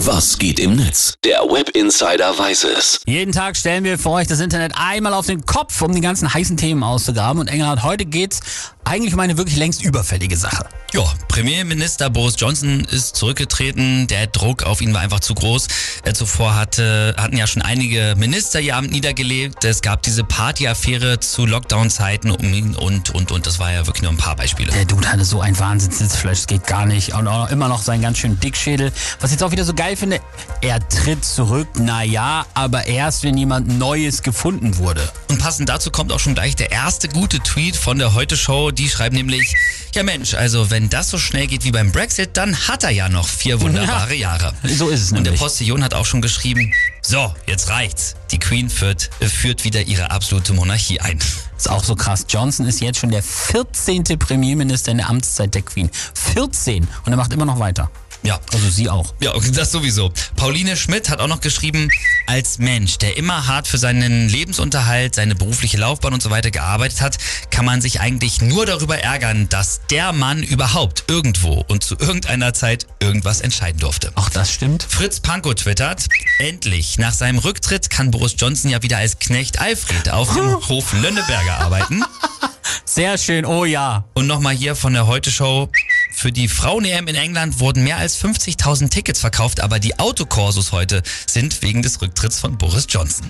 Was geht im Netz? Der Web Insider weiß es. Jeden Tag stellen wir für euch das Internet einmal auf den Kopf, um die ganzen heißen Themen auszugraben. Und Engelhardt, heute geht's eigentlich um eine wirklich längst überfällige Sache. Ja, Premierminister Boris Johnson ist zurückgetreten. Der Druck auf ihn war einfach zu groß. Er zuvor hatte, hatten ja schon einige Minister ihr Amt niedergelegt. Es gab diese Partyaffäre zu Lockdown-Zeiten um ihn und, und, und. Das war ja wirklich nur ein paar Beispiele. Der Dude hatte so ein Wahnsinnssitzfleisch, das geht gar nicht. Und auch immer noch seinen ganz schönen Dickschädel. Was ich jetzt auch wieder so geil finde, er tritt zurück, naja, aber erst, wenn jemand Neues gefunden wurde. Und passend dazu kommt auch schon gleich der erste gute Tweet von der Heute-Show. Die schreibt nämlich, ja Mensch, also wenn das so schnell geht wie beim Brexit, dann hat er ja noch vier wunderbare Jahre. So ist es Und der nämlich. Postillon hat auch schon geschrieben, so, jetzt reicht's. Die Queen führt, äh, führt wieder ihre absolute Monarchie ein. Ist auch so krass. Johnson ist jetzt schon der 14. Premierminister in der Amtszeit der Queen. 14! Und er macht immer noch weiter. Ja, Also sie auch. Ja, das sowieso. Pauline Schmidt hat auch noch geschrieben, als Mensch, der immer hart für seinen Lebensunterhalt, seine berufliche Laufbahn und so weiter gearbeitet hat, kann man sich eigentlich nur darüber ärgern, dass der Mann überhaupt irgendwo und zu irgendeiner Zeit irgendwas entscheiden durfte. Auch das stimmt. Fritz Pankow twittert, endlich, nach seinem Rücktritt kann Boris Johnson ja wieder als Knecht Alfred auf dem Hof Lönneberger arbeiten. Sehr schön, oh ja. Und nochmal hier von der Heute-Show. Für die Frauen-EM in England wurden mehr als 50.000 Tickets verkauft, aber die Autokorsos heute sind wegen des Rücktritts von Boris Johnson.